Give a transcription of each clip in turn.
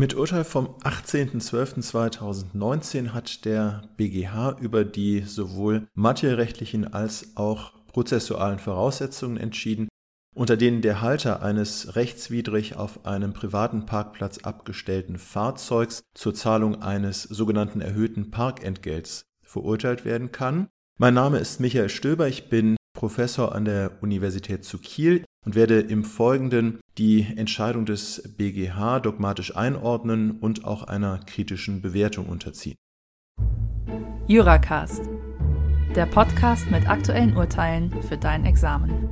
Mit Urteil vom 18.12.2019 hat der BGH über die sowohl materiellrechtlichen als auch prozessualen Voraussetzungen entschieden, unter denen der Halter eines rechtswidrig auf einem privaten Parkplatz abgestellten Fahrzeugs zur Zahlung eines sogenannten erhöhten Parkentgelts verurteilt werden kann. Mein Name ist Michael Stöber, ich bin Professor an der Universität zu Kiel und werde im Folgenden die Entscheidung des BGH dogmatisch einordnen und auch einer kritischen Bewertung unterziehen. Juracast, der Podcast mit aktuellen Urteilen für dein Examen.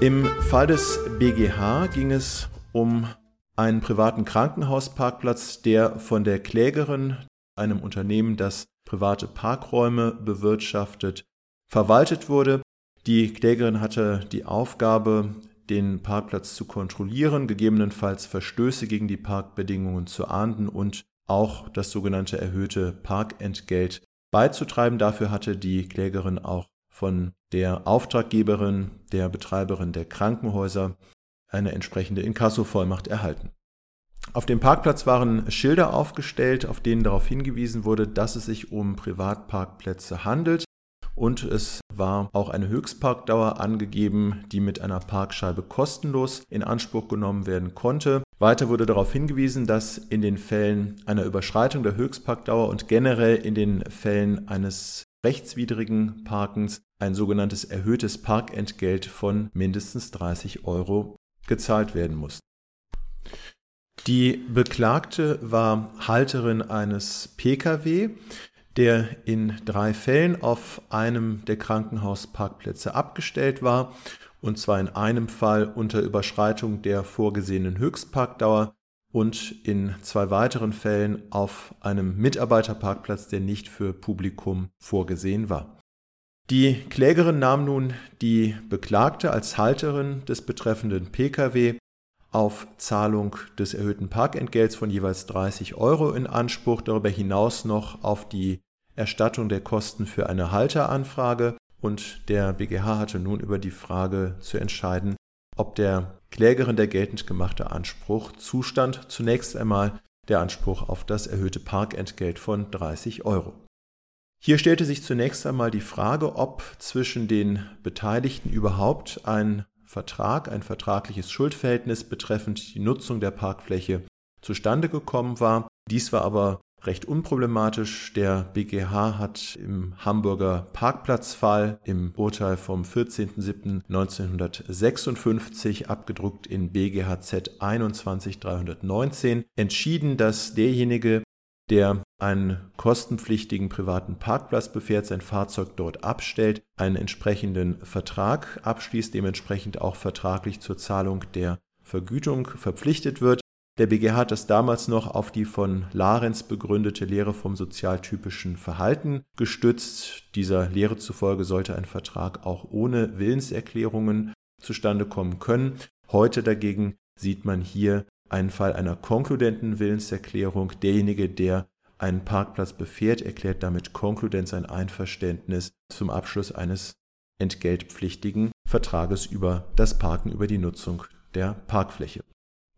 Im Fall des BGH ging es um einen privaten Krankenhausparkplatz, der von der Klägerin, einem Unternehmen, das private Parkräume bewirtschaftet, verwaltet wurde. Die Klägerin hatte die Aufgabe, den Parkplatz zu kontrollieren, gegebenenfalls Verstöße gegen die Parkbedingungen zu ahnden und auch das sogenannte erhöhte Parkentgelt beizutreiben. Dafür hatte die Klägerin auch von der Auftraggeberin, der Betreiberin der Krankenhäuser eine entsprechende Inkassovollmacht erhalten. Auf dem Parkplatz waren Schilder aufgestellt, auf denen darauf hingewiesen wurde, dass es sich um Privatparkplätze handelt. Und es war auch eine Höchstparkdauer angegeben, die mit einer Parkscheibe kostenlos in Anspruch genommen werden konnte. Weiter wurde darauf hingewiesen, dass in den Fällen einer Überschreitung der Höchstparkdauer und generell in den Fällen eines rechtswidrigen Parkens ein sogenanntes erhöhtes Parkentgelt von mindestens 30 Euro gezahlt werden muss. Die Beklagte war Halterin eines Pkw, der in drei Fällen auf einem der Krankenhausparkplätze abgestellt war, und zwar in einem Fall unter Überschreitung der vorgesehenen Höchstparkdauer und in zwei weiteren Fällen auf einem Mitarbeiterparkplatz, der nicht für Publikum vorgesehen war. Die Klägerin nahm nun die Beklagte als Halterin des betreffenden Pkw auf Zahlung des erhöhten Parkentgelts von jeweils 30 Euro in Anspruch, darüber hinaus noch auf die Erstattung der Kosten für eine Halteranfrage und der BGH hatte nun über die Frage zu entscheiden, ob der Klägerin der geltend gemachte Anspruch zustand. Zunächst einmal der Anspruch auf das erhöhte Parkentgelt von 30 Euro. Hier stellte sich zunächst einmal die Frage, ob zwischen den Beteiligten überhaupt ein Vertrag, ein vertragliches Schuldverhältnis betreffend die Nutzung der Parkfläche zustande gekommen war. Dies war aber recht unproblematisch. Der BGH hat im Hamburger Parkplatzfall im Urteil vom 14.07.1956 abgedruckt in BGHZ 21319 entschieden, dass derjenige, der einen kostenpflichtigen privaten Parkplatz befährt, sein Fahrzeug dort abstellt, einen entsprechenden Vertrag abschließt, dementsprechend auch vertraglich zur Zahlung der Vergütung verpflichtet wird. Der BGH hat das damals noch auf die von Larenz begründete Lehre vom sozialtypischen Verhalten gestützt. Dieser Lehre zufolge sollte ein Vertrag auch ohne Willenserklärungen zustande kommen können. Heute dagegen sieht man hier einen Fall einer konkludenten Willenserklärung. Derjenige, der einen Parkplatz befährt, erklärt damit konkludent sein Einverständnis zum Abschluss eines entgeltpflichtigen Vertrages über das Parken, über die Nutzung der Parkfläche.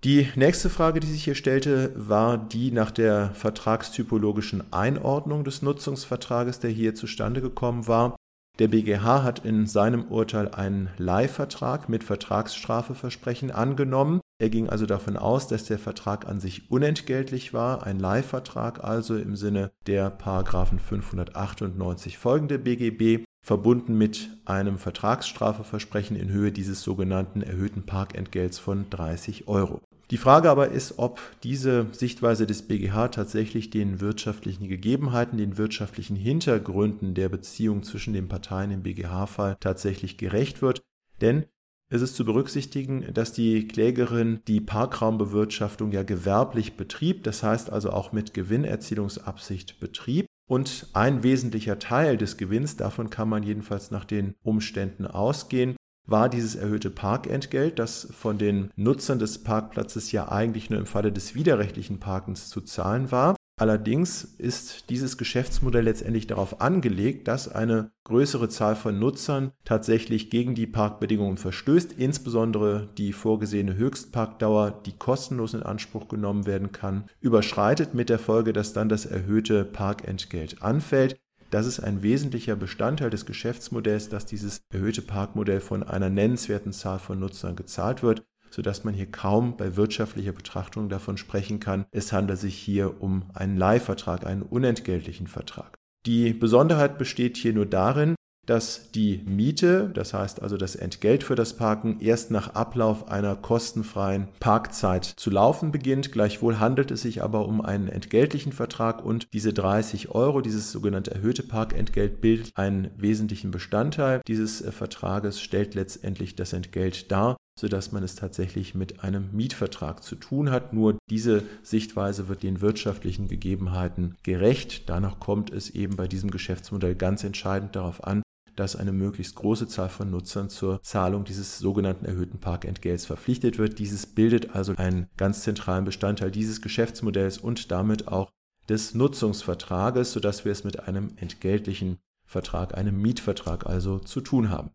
Die nächste Frage, die sich hier stellte, war die nach der vertragstypologischen Einordnung des Nutzungsvertrages, der hier zustande gekommen war. Der BGH hat in seinem Urteil einen Leihvertrag mit Vertragsstrafeversprechen angenommen. Er ging also davon aus, dass der Vertrag an sich unentgeltlich war, ein Leihvertrag also im Sinne der Paragraphen 598 folgende BGB, verbunden mit einem Vertragsstrafeversprechen in Höhe dieses sogenannten erhöhten Parkentgelts von 30 Euro. Die Frage aber ist, ob diese Sichtweise des BGH tatsächlich den wirtschaftlichen Gegebenheiten, den wirtschaftlichen Hintergründen der Beziehung zwischen den Parteien im BGH-Fall tatsächlich gerecht wird. Denn es ist zu berücksichtigen, dass die Klägerin die Parkraumbewirtschaftung ja gewerblich betrieb, das heißt also auch mit Gewinnerzielungsabsicht betrieb. Und ein wesentlicher Teil des Gewinns, davon kann man jedenfalls nach den Umständen ausgehen, war dieses erhöhte Parkentgelt, das von den Nutzern des Parkplatzes ja eigentlich nur im Falle des widerrechtlichen Parkens zu zahlen war. Allerdings ist dieses Geschäftsmodell letztendlich darauf angelegt, dass eine größere Zahl von Nutzern tatsächlich gegen die Parkbedingungen verstößt, insbesondere die vorgesehene Höchstparkdauer, die kostenlos in Anspruch genommen werden kann, überschreitet mit der Folge, dass dann das erhöhte Parkentgelt anfällt. Das ist ein wesentlicher Bestandteil des Geschäftsmodells, dass dieses erhöhte Parkmodell von einer nennenswerten Zahl von Nutzern gezahlt wird sodass man hier kaum bei wirtschaftlicher Betrachtung davon sprechen kann, es handelt sich hier um einen Leihvertrag, einen unentgeltlichen Vertrag. Die Besonderheit besteht hier nur darin, dass die Miete, das heißt also das Entgelt für das Parken, erst nach Ablauf einer kostenfreien Parkzeit zu laufen beginnt. Gleichwohl handelt es sich aber um einen entgeltlichen Vertrag und diese 30 Euro, dieses sogenannte erhöhte Parkentgelt, bildet einen wesentlichen Bestandteil dieses äh, Vertrages, stellt letztendlich das Entgelt dar sodass man es tatsächlich mit einem Mietvertrag zu tun hat. Nur diese Sichtweise wird den wirtschaftlichen Gegebenheiten gerecht. Danach kommt es eben bei diesem Geschäftsmodell ganz entscheidend darauf an, dass eine möglichst große Zahl von Nutzern zur Zahlung dieses sogenannten erhöhten Parkentgelts verpflichtet wird. Dieses bildet also einen ganz zentralen Bestandteil dieses Geschäftsmodells und damit auch des Nutzungsvertrages, sodass wir es mit einem entgeltlichen Vertrag, einem Mietvertrag also zu tun haben.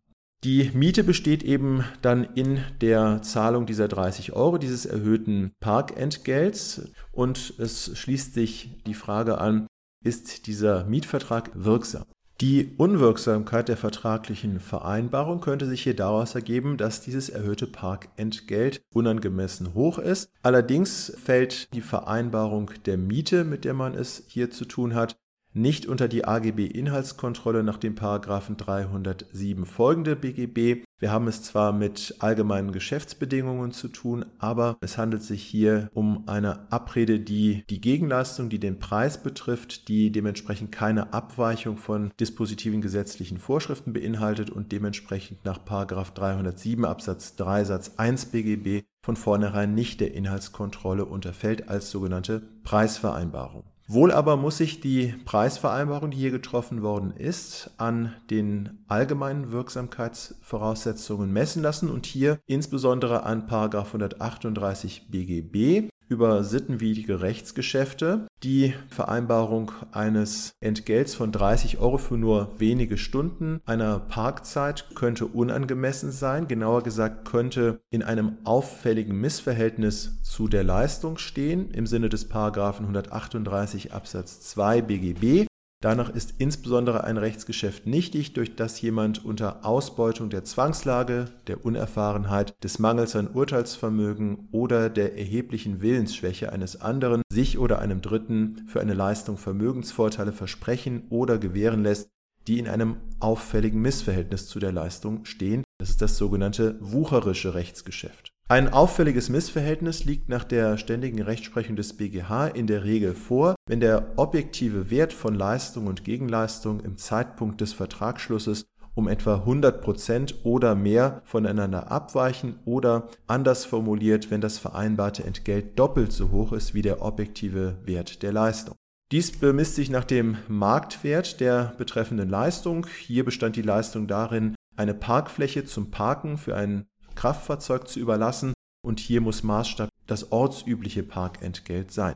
Die Miete besteht eben dann in der Zahlung dieser 30 Euro, dieses erhöhten Parkentgelts. Und es schließt sich die Frage an, ist dieser Mietvertrag wirksam? Die Unwirksamkeit der vertraglichen Vereinbarung könnte sich hier daraus ergeben, dass dieses erhöhte Parkentgelt unangemessen hoch ist. Allerdings fällt die Vereinbarung der Miete, mit der man es hier zu tun hat, nicht unter die AGB Inhaltskontrolle nach dem Paragraphen 307 folgende BGB. Wir haben es zwar mit allgemeinen Geschäftsbedingungen zu tun, aber es handelt sich hier um eine Abrede, die die Gegenleistung, die den Preis betrifft, die dementsprechend keine Abweichung von dispositiven gesetzlichen Vorschriften beinhaltet und dementsprechend nach Paragraph 307 Absatz 3 Satz 1 BGB von vornherein nicht der Inhaltskontrolle unterfällt als sogenannte Preisvereinbarung. Wohl aber muss sich die Preisvereinbarung, die hier getroffen worden ist, an den allgemeinen Wirksamkeitsvoraussetzungen messen lassen und hier insbesondere an 138 BGB über sittenwidrige Rechtsgeschäfte. Die Vereinbarung eines Entgelts von 30 Euro für nur wenige Stunden einer Parkzeit könnte unangemessen sein. Genauer gesagt könnte in einem auffälligen Missverhältnis zu der Leistung stehen im Sinne des Paragraphen 138 Absatz 2 BGB. Danach ist insbesondere ein Rechtsgeschäft nichtig, durch das jemand unter Ausbeutung der Zwangslage, der Unerfahrenheit, des Mangels an Urteilsvermögen oder der erheblichen Willensschwäche eines anderen sich oder einem Dritten für eine Leistung Vermögensvorteile versprechen oder gewähren lässt, die in einem auffälligen Missverhältnis zu der Leistung stehen. Das ist das sogenannte wucherische Rechtsgeschäft. Ein auffälliges Missverhältnis liegt nach der ständigen Rechtsprechung des BGH in der Regel vor, wenn der objektive Wert von Leistung und Gegenleistung im Zeitpunkt des Vertragsschlusses um etwa 100 Prozent oder mehr voneinander abweichen oder anders formuliert, wenn das vereinbarte Entgelt doppelt so hoch ist wie der objektive Wert der Leistung. Dies bemisst sich nach dem Marktwert der betreffenden Leistung. Hier bestand die Leistung darin, eine Parkfläche zum Parken für einen Kraftfahrzeug zu überlassen und hier muss Maßstab das ortsübliche Parkentgelt sein.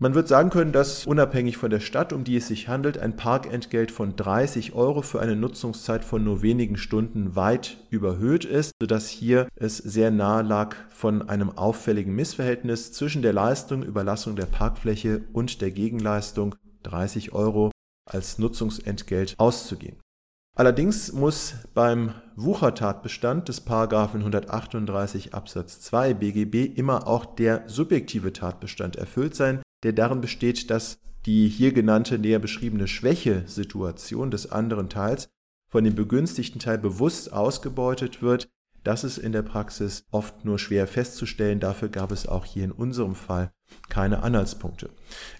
Man wird sagen können, dass unabhängig von der Stadt, um die es sich handelt, ein Parkentgelt von 30 Euro für eine Nutzungszeit von nur wenigen Stunden weit überhöht ist, sodass hier es sehr nahe lag, von einem auffälligen Missverhältnis zwischen der Leistung Überlassung der Parkfläche und der Gegenleistung 30 Euro als Nutzungsentgelt auszugehen. Allerdings muss beim Wuchertatbestand des § 138 Absatz 2 BGB immer auch der subjektive Tatbestand erfüllt sein, der darin besteht, dass die hier genannte näher beschriebene Schwächesituation des anderen Teils von dem begünstigten Teil bewusst ausgebeutet wird, das ist in der Praxis oft nur schwer festzustellen. Dafür gab es auch hier in unserem Fall keine Anhaltspunkte.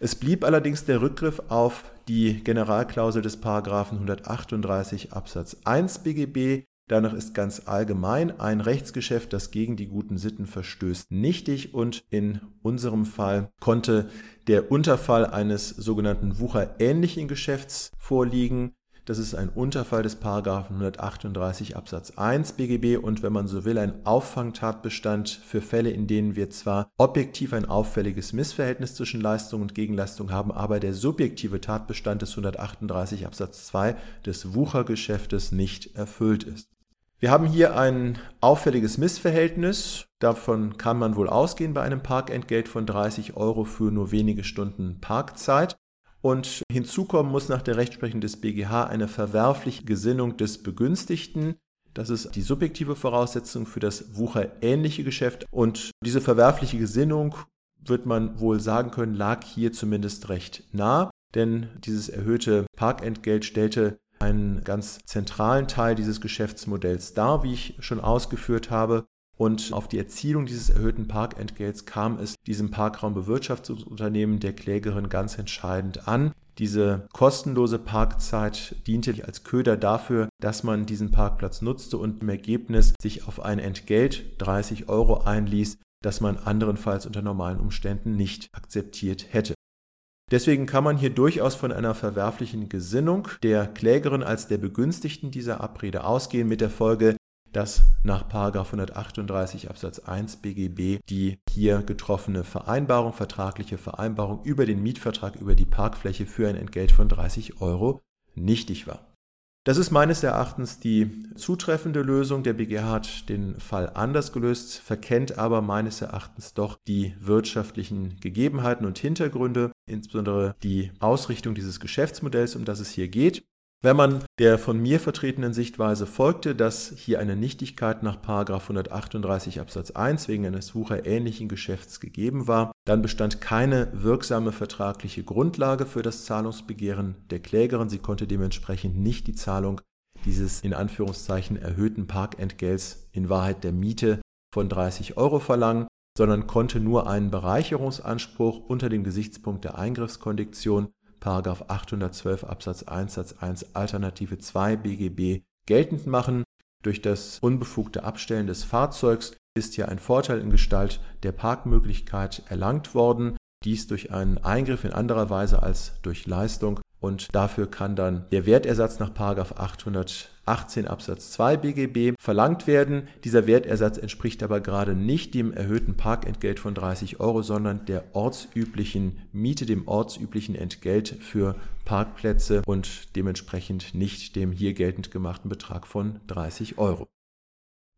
Es blieb allerdings der Rückgriff auf die Generalklausel des Paragraphen 138 Absatz 1 BGB. Danach ist ganz allgemein ein Rechtsgeschäft, das gegen die guten Sitten verstößt, nichtig und in unserem Fall konnte der Unterfall eines sogenannten wucherähnlichen Geschäfts vorliegen. Das ist ein Unterfall des Paragraphen 138 Absatz 1 BGB und wenn man so will, ein Auffangtatbestand für Fälle, in denen wir zwar objektiv ein auffälliges Missverhältnis zwischen Leistung und Gegenleistung haben, aber der subjektive Tatbestand des 138 Absatz 2 des Wuchergeschäftes nicht erfüllt ist. Wir haben hier ein auffälliges Missverhältnis. Davon kann man wohl ausgehen bei einem Parkentgelt von 30 Euro für nur wenige Stunden Parkzeit. Und hinzu kommen muss nach der Rechtsprechung des BGH eine verwerfliche Gesinnung des Begünstigten. Das ist die subjektive Voraussetzung für das wucherähnliche Geschäft. Und diese verwerfliche Gesinnung, wird man wohl sagen können, lag hier zumindest recht nah. Denn dieses erhöhte Parkentgelt stellte einen ganz zentralen Teil dieses Geschäftsmodells dar, wie ich schon ausgeführt habe. Und auf die Erzielung dieses erhöhten Parkentgelts kam es diesem Parkraumbewirtschaftungsunternehmen der Klägerin ganz entscheidend an. Diese kostenlose Parkzeit diente als Köder dafür, dass man diesen Parkplatz nutzte und im Ergebnis sich auf ein Entgelt 30 Euro einließ, das man anderenfalls unter normalen Umständen nicht akzeptiert hätte. Deswegen kann man hier durchaus von einer verwerflichen Gesinnung der Klägerin als der Begünstigten dieser Abrede ausgehen, mit der Folge, dass nach 138 Absatz 1 BGB die hier getroffene Vereinbarung, vertragliche Vereinbarung über den Mietvertrag über die Parkfläche für ein Entgelt von 30 Euro nichtig war. Das ist meines Erachtens die zutreffende Lösung. Der BGH hat den Fall anders gelöst, verkennt aber meines Erachtens doch die wirtschaftlichen Gegebenheiten und Hintergründe, insbesondere die Ausrichtung dieses Geschäftsmodells, um das es hier geht. Wenn man der von mir vertretenen Sichtweise folgte, dass hier eine Nichtigkeit nach 138 Absatz 1 wegen eines wucherähnlichen Geschäfts gegeben war, dann bestand keine wirksame vertragliche Grundlage für das Zahlungsbegehren der Klägerin. Sie konnte dementsprechend nicht die Zahlung dieses in Anführungszeichen erhöhten Parkentgelts in Wahrheit der Miete von 30 Euro verlangen, sondern konnte nur einen Bereicherungsanspruch unter dem Gesichtspunkt der Eingriffskondition 812 Absatz 1 Satz 1 Alternative 2 BGB geltend machen. Durch das unbefugte Abstellen des Fahrzeugs ist ja ein Vorteil in Gestalt der Parkmöglichkeit erlangt worden, dies durch einen Eingriff in anderer Weise als durch Leistung und dafür kann dann der Wertersatz nach 818 Absatz 2 BGB verlangt werden. Dieser Wertersatz entspricht aber gerade nicht dem erhöhten Parkentgelt von 30 Euro, sondern der ortsüblichen Miete, dem ortsüblichen Entgelt für Parkplätze und dementsprechend nicht dem hier geltend gemachten Betrag von 30 Euro.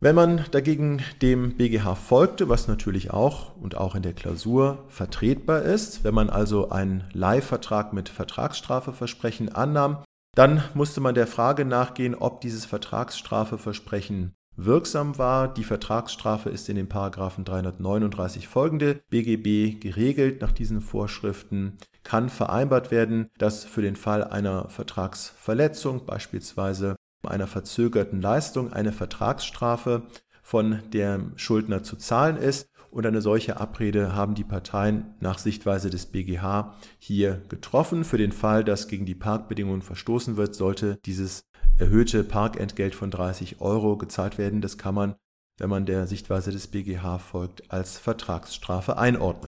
Wenn man dagegen dem BGH folgte, was natürlich auch und auch in der Klausur vertretbar ist, wenn man also einen Leihvertrag mit Vertragsstrafeversprechen annahm, dann musste man der Frage nachgehen, ob dieses Vertragsstrafeversprechen wirksam war. Die Vertragsstrafe ist in den Paragraphen 339 folgende BGB geregelt. Nach diesen Vorschriften kann vereinbart werden, dass für den Fall einer Vertragsverletzung, beispielsweise einer verzögerten Leistung eine Vertragsstrafe von dem Schuldner zu zahlen ist. Und eine solche Abrede haben die Parteien nach Sichtweise des BGH hier getroffen. Für den Fall, dass gegen die Parkbedingungen verstoßen wird, sollte dieses erhöhte Parkentgelt von 30 Euro gezahlt werden. Das kann man, wenn man der Sichtweise des BGH folgt, als Vertragsstrafe einordnen.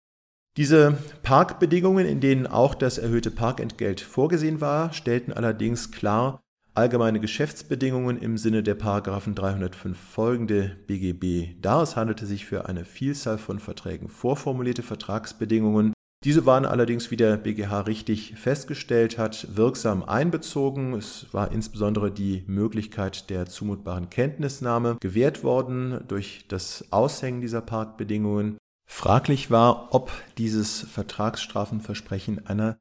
Diese Parkbedingungen, in denen auch das erhöhte Parkentgelt vorgesehen war, stellten allerdings klar, allgemeine Geschäftsbedingungen im Sinne der Paragraphen 305 folgende BGB dar. Es handelte sich für eine Vielzahl von Verträgen vorformulierte Vertragsbedingungen. Diese waren allerdings, wie der BGH richtig festgestellt hat, wirksam einbezogen. Es war insbesondere die Möglichkeit der zumutbaren Kenntnisnahme gewährt worden durch das Aushängen dieser Parkbedingungen. Fraglich war, ob dieses Vertragsstrafenversprechen einer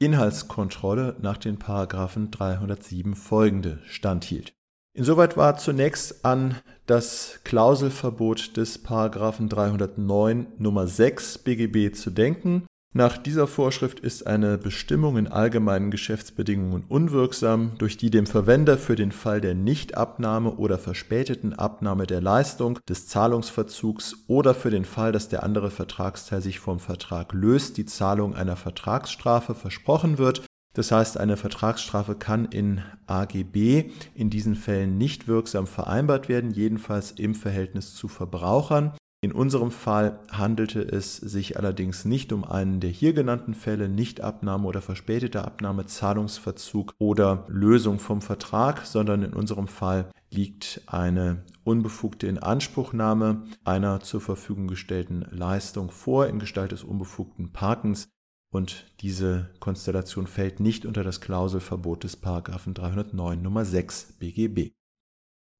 Inhaltskontrolle nach den Paragraphen 307 folgende standhielt. Insoweit war zunächst an das Klauselverbot des Paragraphen 309 Nummer 6 BGB zu denken. Nach dieser Vorschrift ist eine Bestimmung in allgemeinen Geschäftsbedingungen unwirksam, durch die dem Verwender für den Fall der Nichtabnahme oder verspäteten Abnahme der Leistung, des Zahlungsverzugs oder für den Fall, dass der andere Vertragsteil sich vom Vertrag löst, die Zahlung einer Vertragsstrafe versprochen wird. Das heißt, eine Vertragsstrafe kann in AGB in diesen Fällen nicht wirksam vereinbart werden, jedenfalls im Verhältnis zu Verbrauchern. In unserem Fall handelte es sich allerdings nicht um einen der hier genannten Fälle, Nichtabnahme oder verspätete Abnahme, Zahlungsverzug oder Lösung vom Vertrag, sondern in unserem Fall liegt eine unbefugte Inanspruchnahme einer zur Verfügung gestellten Leistung vor in Gestalt des unbefugten Parkens und diese Konstellation fällt nicht unter das Klauselverbot des Paragraphen 309 Nummer 6 BGB.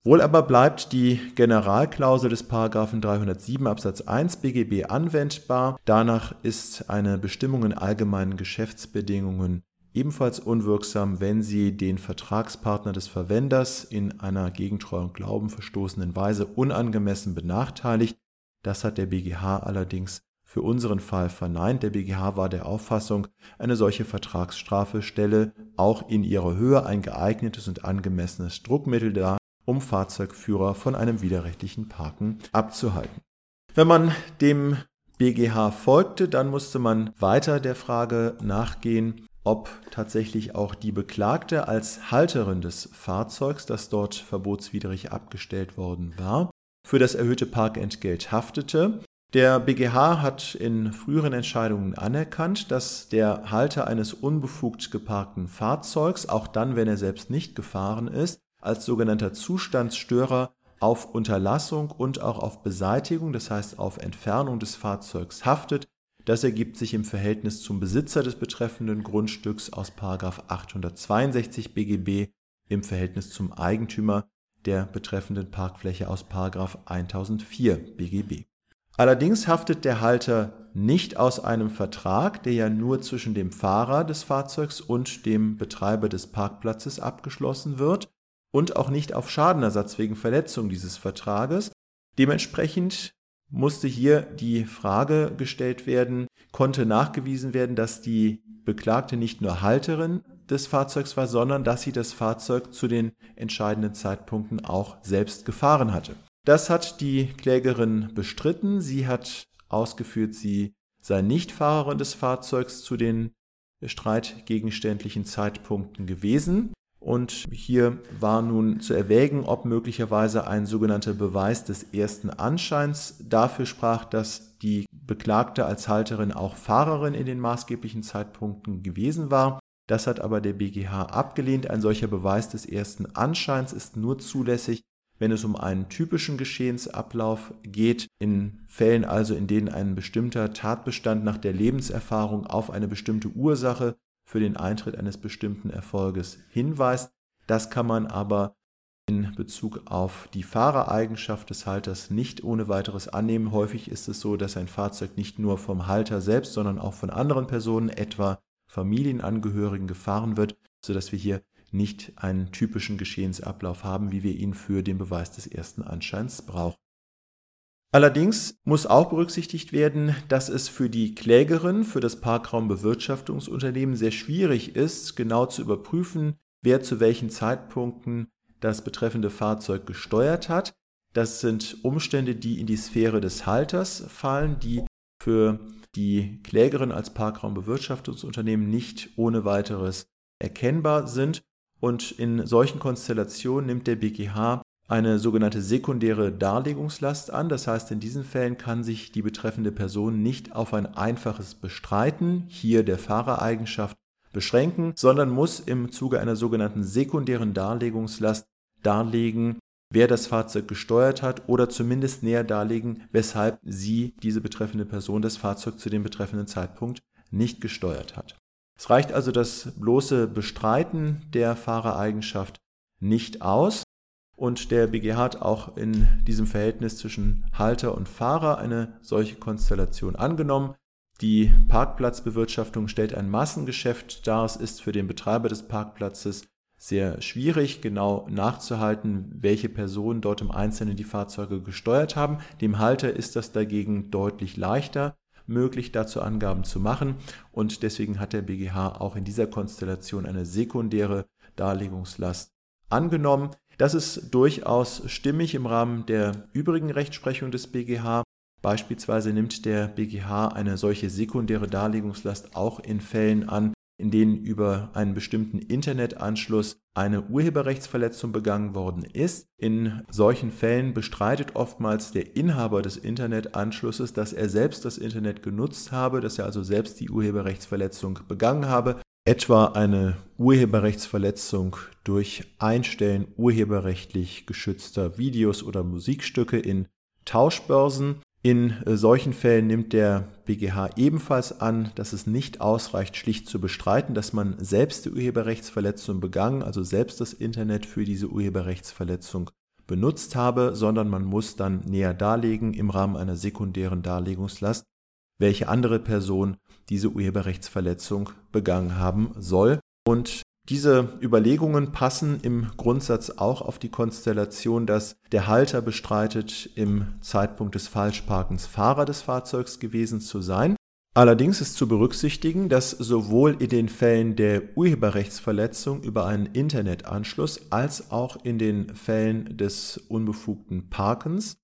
Wohl aber bleibt die Generalklausel des Paragraphen 307 Absatz 1 BGB anwendbar. Danach ist eine Bestimmung in allgemeinen Geschäftsbedingungen ebenfalls unwirksam, wenn sie den Vertragspartner des Verwenders in einer gegen Treu und Glauben verstoßenen Weise unangemessen benachteiligt. Das hat der BGH allerdings für unseren Fall verneint. Der BGH war der Auffassung, eine solche Vertragsstrafe stelle auch in ihrer Höhe ein geeignetes und angemessenes Druckmittel dar, um Fahrzeugführer von einem widerrechtlichen Parken abzuhalten. Wenn man dem BGH folgte, dann musste man weiter der Frage nachgehen, ob tatsächlich auch die Beklagte als Halterin des Fahrzeugs, das dort verbotswidrig abgestellt worden war, für das erhöhte Parkentgelt haftete. Der BGH hat in früheren Entscheidungen anerkannt, dass der Halter eines unbefugt geparkten Fahrzeugs, auch dann, wenn er selbst nicht gefahren ist, als sogenannter Zustandsstörer auf Unterlassung und auch auf Beseitigung, das heißt auf Entfernung des Fahrzeugs haftet. Das ergibt sich im Verhältnis zum Besitzer des betreffenden Grundstücks aus 862 BGB im Verhältnis zum Eigentümer der betreffenden Parkfläche aus 1004 BGB. Allerdings haftet der Halter nicht aus einem Vertrag, der ja nur zwischen dem Fahrer des Fahrzeugs und dem Betreiber des Parkplatzes abgeschlossen wird, und auch nicht auf Schadenersatz wegen Verletzung dieses Vertrages. Dementsprechend musste hier die Frage gestellt werden, konnte nachgewiesen werden, dass die Beklagte nicht nur Halterin des Fahrzeugs war, sondern dass sie das Fahrzeug zu den entscheidenden Zeitpunkten auch selbst gefahren hatte. Das hat die Klägerin bestritten. Sie hat ausgeführt, sie sei nicht Fahrerin des Fahrzeugs zu den streitgegenständlichen Zeitpunkten gewesen. Und hier war nun zu erwägen, ob möglicherweise ein sogenannter Beweis des ersten Anscheins dafür sprach, dass die Beklagte als Halterin auch Fahrerin in den maßgeblichen Zeitpunkten gewesen war. Das hat aber der BGH abgelehnt. Ein solcher Beweis des ersten Anscheins ist nur zulässig, wenn es um einen typischen Geschehensablauf geht, in Fällen also, in denen ein bestimmter Tatbestand nach der Lebenserfahrung auf eine bestimmte Ursache für den Eintritt eines bestimmten Erfolges hinweist. Das kann man aber in Bezug auf die Fahrereigenschaft des Halters nicht ohne weiteres annehmen. Häufig ist es so, dass ein Fahrzeug nicht nur vom Halter selbst, sondern auch von anderen Personen, etwa Familienangehörigen, gefahren wird, sodass wir hier nicht einen typischen Geschehensablauf haben, wie wir ihn für den Beweis des ersten Anscheins brauchen. Allerdings muss auch berücksichtigt werden, dass es für die Klägerin, für das Parkraumbewirtschaftungsunternehmen sehr schwierig ist, genau zu überprüfen, wer zu welchen Zeitpunkten das betreffende Fahrzeug gesteuert hat. Das sind Umstände, die in die Sphäre des Halters fallen, die für die Klägerin als Parkraumbewirtschaftungsunternehmen nicht ohne weiteres erkennbar sind. Und in solchen Konstellationen nimmt der BGH eine sogenannte sekundäre Darlegungslast an. Das heißt, in diesen Fällen kann sich die betreffende Person nicht auf ein einfaches Bestreiten, hier der Fahrereigenschaft, beschränken, sondern muss im Zuge einer sogenannten sekundären Darlegungslast darlegen, wer das Fahrzeug gesteuert hat oder zumindest näher darlegen, weshalb sie, diese betreffende Person, das Fahrzeug zu dem betreffenden Zeitpunkt nicht gesteuert hat. Es reicht also das bloße Bestreiten der Fahrereigenschaft nicht aus, und der BGH hat auch in diesem Verhältnis zwischen Halter und Fahrer eine solche Konstellation angenommen. Die Parkplatzbewirtschaftung stellt ein Massengeschäft dar. Es ist für den Betreiber des Parkplatzes sehr schwierig, genau nachzuhalten, welche Personen dort im Einzelnen die Fahrzeuge gesteuert haben. Dem Halter ist das dagegen deutlich leichter möglich, dazu Angaben zu machen. Und deswegen hat der BGH auch in dieser Konstellation eine sekundäre Darlegungslast angenommen. Das ist durchaus stimmig im Rahmen der übrigen Rechtsprechung des BGH. Beispielsweise nimmt der BGH eine solche sekundäre Darlegungslast auch in Fällen an, in denen über einen bestimmten Internetanschluss eine Urheberrechtsverletzung begangen worden ist. In solchen Fällen bestreitet oftmals der Inhaber des Internetanschlusses, dass er selbst das Internet genutzt habe, dass er also selbst die Urheberrechtsverletzung begangen habe. Etwa eine Urheberrechtsverletzung durch Einstellen urheberrechtlich geschützter Videos oder Musikstücke in Tauschbörsen. In äh, solchen Fällen nimmt der BGH ebenfalls an, dass es nicht ausreicht, schlicht zu bestreiten, dass man selbst die Urheberrechtsverletzung begangen, also selbst das Internet für diese Urheberrechtsverletzung benutzt habe, sondern man muss dann näher darlegen im Rahmen einer sekundären Darlegungslast, welche andere Person diese Urheberrechtsverletzung begangen haben soll. Und diese Überlegungen passen im Grundsatz auch auf die Konstellation, dass der Halter bestreitet, im Zeitpunkt des Falschparkens Fahrer des Fahrzeugs gewesen zu sein. Allerdings ist zu berücksichtigen, dass sowohl in den Fällen der Urheberrechtsverletzung über einen Internetanschluss als auch in den Fällen des unbefugten Parkens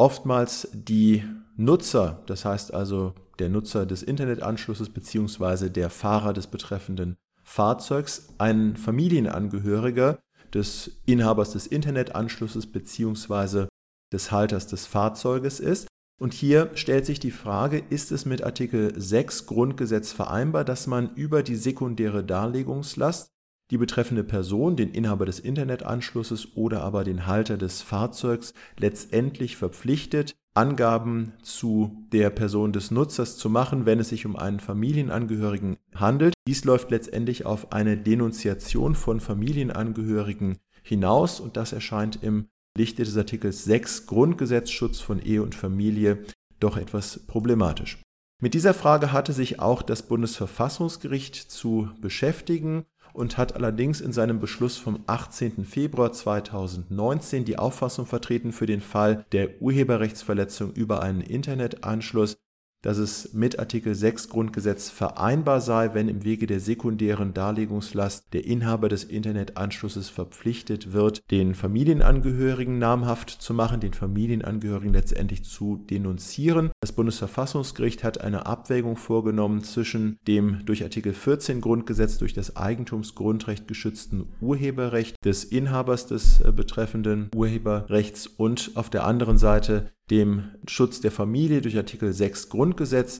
oftmals die Nutzer, das heißt also der Nutzer des Internetanschlusses bzw. der Fahrer des betreffenden Fahrzeugs ein Familienangehöriger des Inhabers des Internetanschlusses bzw. des Halters des Fahrzeuges ist. Und hier stellt sich die Frage, ist es mit Artikel 6 Grundgesetz vereinbar, dass man über die sekundäre Darlegungslast die betreffende Person, den Inhaber des Internetanschlusses oder aber den Halter des Fahrzeugs letztendlich verpflichtet, Angaben zu der Person des Nutzers zu machen, wenn es sich um einen Familienangehörigen handelt. Dies läuft letztendlich auf eine Denunziation von Familienangehörigen hinaus und das erscheint im Lichte des Artikels 6 Grundgesetzschutz von Ehe und Familie doch etwas problematisch. Mit dieser Frage hatte sich auch das Bundesverfassungsgericht zu beschäftigen und hat allerdings in seinem Beschluss vom 18. Februar 2019 die Auffassung vertreten für den Fall der Urheberrechtsverletzung über einen Internetanschluss, dass es mit Artikel 6 Grundgesetz vereinbar sei, wenn im Wege der sekundären Darlegungslast der Inhaber des Internetanschlusses verpflichtet wird, den Familienangehörigen namhaft zu machen, den Familienangehörigen letztendlich zu denunzieren. Das Bundesverfassungsgericht hat eine Abwägung vorgenommen zwischen dem durch Artikel 14 Grundgesetz durch das Eigentumsgrundrecht geschützten Urheberrecht des Inhabers des äh, betreffenden Urheberrechts und auf der anderen Seite dem Schutz der Familie durch Artikel 6 Grundgesetz.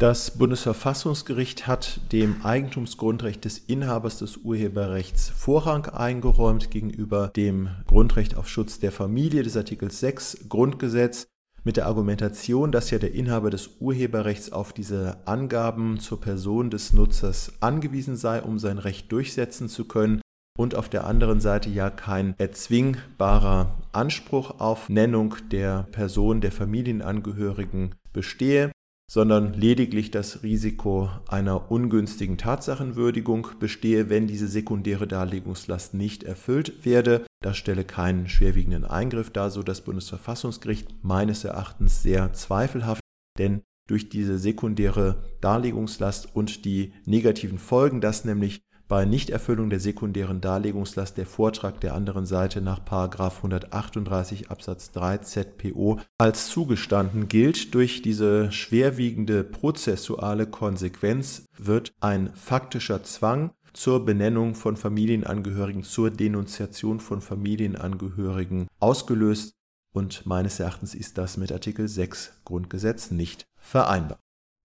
Das Bundesverfassungsgericht hat dem Eigentumsgrundrecht des Inhabers des Urheberrechts Vorrang eingeräumt gegenüber dem Grundrecht auf Schutz der Familie des Artikels 6 Grundgesetz mit der Argumentation, dass ja der Inhaber des Urheberrechts auf diese Angaben zur Person des Nutzers angewiesen sei, um sein Recht durchsetzen zu können und auf der anderen Seite ja kein erzwingbarer Anspruch auf Nennung der Person, der Familienangehörigen bestehe, sondern lediglich das Risiko einer ungünstigen Tatsachenwürdigung bestehe, wenn diese sekundäre Darlegungslast nicht erfüllt werde. Das stelle keinen schwerwiegenden Eingriff dar, so das Bundesverfassungsgericht meines Erachtens sehr zweifelhaft, denn durch diese sekundäre Darlegungslast und die negativen Folgen, dass nämlich bei Nichterfüllung der sekundären Darlegungslast der Vortrag der anderen Seite nach 138 Absatz 3 ZPO als zugestanden gilt. Durch diese schwerwiegende prozessuale Konsequenz wird ein faktischer Zwang zur Benennung von Familienangehörigen, zur Denunziation von Familienangehörigen ausgelöst und meines Erachtens ist das mit Artikel 6 Grundgesetz nicht vereinbar.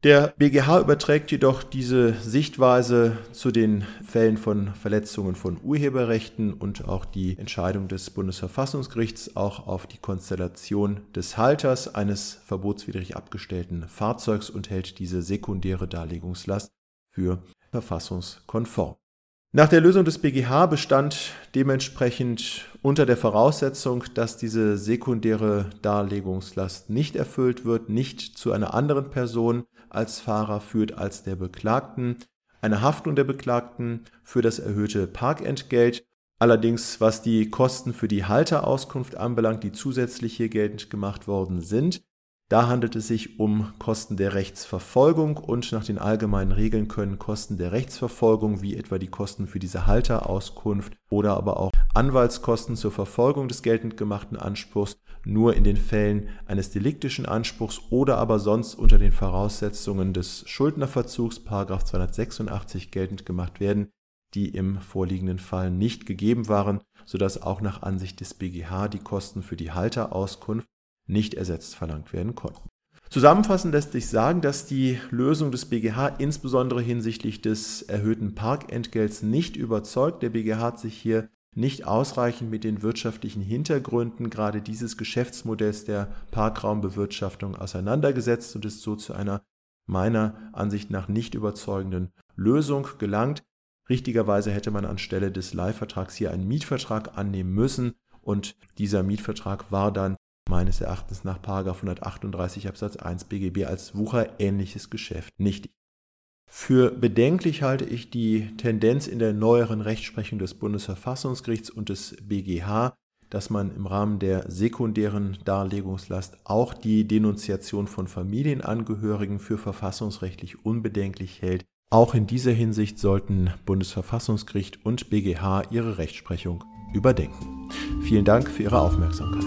Der BGH überträgt jedoch diese Sichtweise zu den Fällen von Verletzungen von Urheberrechten und auch die Entscheidung des Bundesverfassungsgerichts auch auf die Konstellation des Halters eines verbotswidrig abgestellten Fahrzeugs und hält diese sekundäre Darlegungslast für verfassungskonform. Nach der Lösung des BGH bestand dementsprechend unter der Voraussetzung, dass diese sekundäre Darlegungslast nicht erfüllt wird, nicht zu einer anderen Person als Fahrer führt als der Beklagten, eine Haftung der Beklagten für das erhöhte Parkentgelt. Allerdings, was die Kosten für die Halterauskunft anbelangt, die zusätzlich hier geltend gemacht worden sind, Da handelt es sich um Kosten der Rechtsverfolgung und nach den allgemeinen Regeln können Kosten der Rechtsverfolgung, wie etwa die Kosten für diese Halterauskunft oder aber auch Anwaltskosten zur Verfolgung des geltend gemachten Anspruchs, nur in den Fällen eines deliktischen Anspruchs oder aber sonst unter den Voraussetzungen des Schuldnerverzugs 286 geltend gemacht werden, die im vorliegenden Fall nicht gegeben waren, sodass auch nach Ansicht des BGH die Kosten für die Halterauskunft nicht ersetzt verlangt werden konnten. Zusammenfassend lässt sich sagen, dass die Lösung des BGH insbesondere hinsichtlich des erhöhten Parkentgelts nicht überzeugt. Der BGH hat sich hier nicht ausreichend mit den wirtschaftlichen Hintergründen gerade dieses Geschäftsmodells der Parkraumbewirtschaftung auseinandergesetzt und ist so zu einer meiner Ansicht nach nicht überzeugenden Lösung gelangt. Richtigerweise hätte man anstelle des Leihvertrags hier einen Mietvertrag annehmen müssen und dieser Mietvertrag war dann meines Erachtens nach 138 Absatz 1 BGB als wucherähnliches Geschäft nichtig. Für bedenklich halte ich die Tendenz in der neueren Rechtsprechung des Bundesverfassungsgerichts und des BGH, dass man im Rahmen der sekundären Darlegungslast auch die Denunziation von Familienangehörigen für verfassungsrechtlich unbedenklich hält. Auch in dieser Hinsicht sollten Bundesverfassungsgericht und BGH ihre Rechtsprechung überdenken. Vielen Dank für Ihre Aufmerksamkeit.